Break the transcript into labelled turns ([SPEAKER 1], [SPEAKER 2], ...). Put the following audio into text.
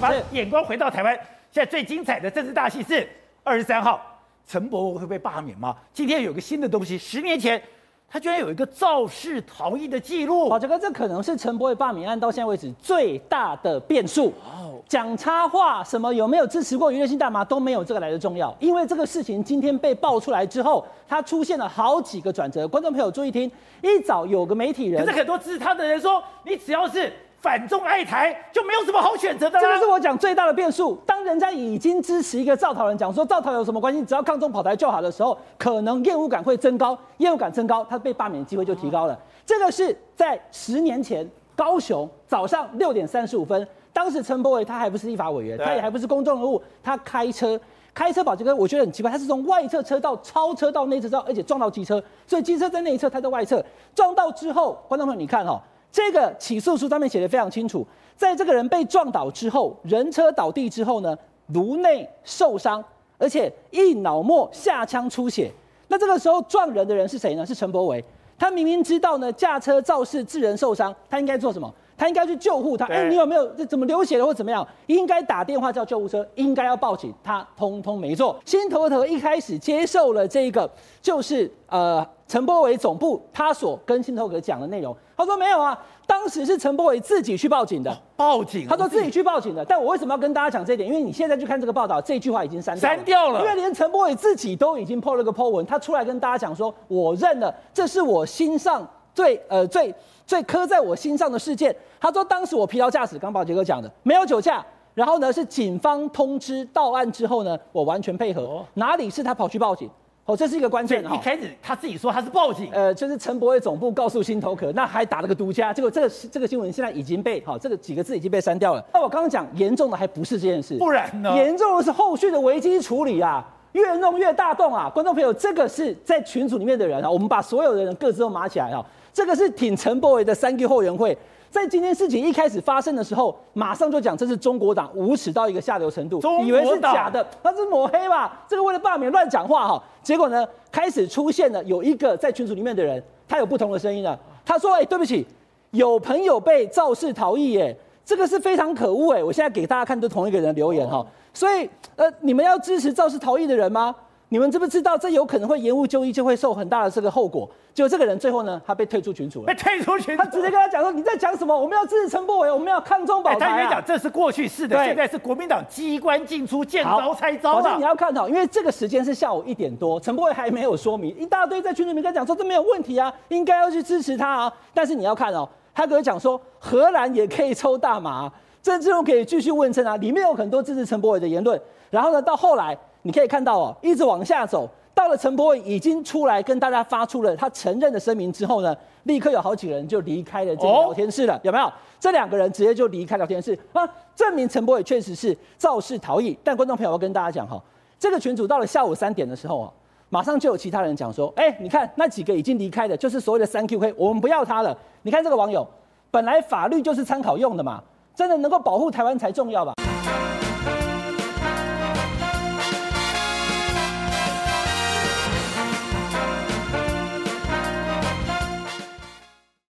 [SPEAKER 1] 把眼光回到台湾，现在最精彩的政治大戏是二十三号，陈伯文会被罢免吗？今天有个新的东西，十年前他居然有一个肇事逃逸的记录。
[SPEAKER 2] 宝杰哥，这可能是陈柏惟罢免案到现在为止最大的变数。讲插话，什么有没有支持过娱乐性大麻都没有这个来的重要，因为这个事情今天被爆出来之后，他出现了好几个转折。观众朋友注意听，一早有个媒体人，
[SPEAKER 1] 可是很多支持他的人说，你只要是。反中爱台就没有什么好选择的。这
[SPEAKER 2] 个是我讲最大的变数。当人家已经支持一个造逃人讲说造逃有什么关系，只要抗中跑台就好的时候，可能厌恶感会增高，厌恶感增高，他被罢免的机会就提高了。这个是在十年前高雄早上六点三十五分，当时陈柏伟他还不是立法委员，他也还不是公众人物，他开车开车，宝杰哥，我觉得很奇怪，他是从外侧车道超车到内侧车道，而且撞到机车，所以机车在内侧，他在外侧撞到之后，观众朋友你看哦。这个起诉书上面写的非常清楚，在这个人被撞倒之后，人车倒地之后呢，颅内受伤，而且一脑膜下腔出血。那这个时候撞人的人是谁呢？是陈柏维。他明明知道呢，驾车肇事致人受伤，他应该做什么？他应该去救护他。哎，你有没有这怎么流血了或怎么样？应该打电话叫救护车，应该要报警。他通通没做。新头头一开始接受了这个，就是呃陈波伟总部他所跟新头哥讲的内容。他说没有啊，当时是陈波伟自己去报警的。
[SPEAKER 1] 报警？
[SPEAKER 2] 他说自己去报警的。但我为什么要跟大家讲这一点？因为你现在去看这个报道，这句话已经删掉了。
[SPEAKER 1] 删掉了。
[SPEAKER 2] 因为连陈波伟自己都已经 po 了个 po 文，他出来跟大家讲说：“我认了，这是我心上最呃最最刻在我心上的事件。”他说当时我疲劳驾驶，刚宝杰哥讲的，没有酒驾。然后呢，是警方通知到案之后呢，我完全配合。哦、哪里是他跑去报警？哦，这是一个关键。
[SPEAKER 1] 一开始他自己说他是报警，
[SPEAKER 2] 呃，就是陈柏惟总部告诉心头壳，那还打了个独家。结果这个这个新闻现在已经被好，这个几个字已经被删掉了。那我刚刚讲严重的还不是这件事，
[SPEAKER 1] 不然呢？
[SPEAKER 2] 严重的是后续的危机处理啊，越弄越大动啊。观众朋友，这个是在群组里面的人啊，我们把所有的人各自都码起来啊。这个是挺陈柏伟的三个后援会。在今天事情一开始发生的时候，马上就讲这是中国党无耻到一个下流程度，以为是假的，他是抹黑吧？这个为了罢免乱讲话哈，结果呢，开始出现了有一个在群组里面的人，他有不同的声音了。他说：“哎，对不起，有朋友被肇事逃逸，哎，这个是非常可恶，哎，我现在给大家看都同一个人留言哈，所以呃，你们要支持肇事逃逸的人吗？”你们知不知道这有可能会延误就医，就会受很大的这个后果？结果这个人最后呢，他被退出群组了。
[SPEAKER 1] 被退出群组，
[SPEAKER 2] 他直接跟他讲说：“你在讲什么？我们要支持陈柏伟，我们要抗中保台、啊。”
[SPEAKER 1] 他跟你讲，这是过去式的，现在是国民党机关进出，见招拆招。
[SPEAKER 2] 好像你要看到，因为这个时间是下午一点多，陈柏伟还没有说明，一大堆在群里面跟他讲说这没有问题啊，应该要去支持他啊。但是你要看哦，他跟我讲说荷兰也可以抽大麻，郑志荣可以继续问政啊，里面有很多支持陈柏伟的言论。然后呢，到后来你可以看到哦，一直往下走。到了陈柏伟已经出来跟大家发出了他承认的声明之后呢，立刻有好几个人就离开了这个聊天室了，有没有？这两个人直接就离开聊天室啊，证明陈柏伟确实是肇事逃逸。但观众朋友，我跟大家讲哈，这个群主到了下午三点的时候啊，马上就有其他人讲说，哎，你看那几个已经离开的，就是所谓的三 QK，，我们不要他了。你看这个网友，本来法律就是参考用的嘛，真的能够保护台湾才重要吧。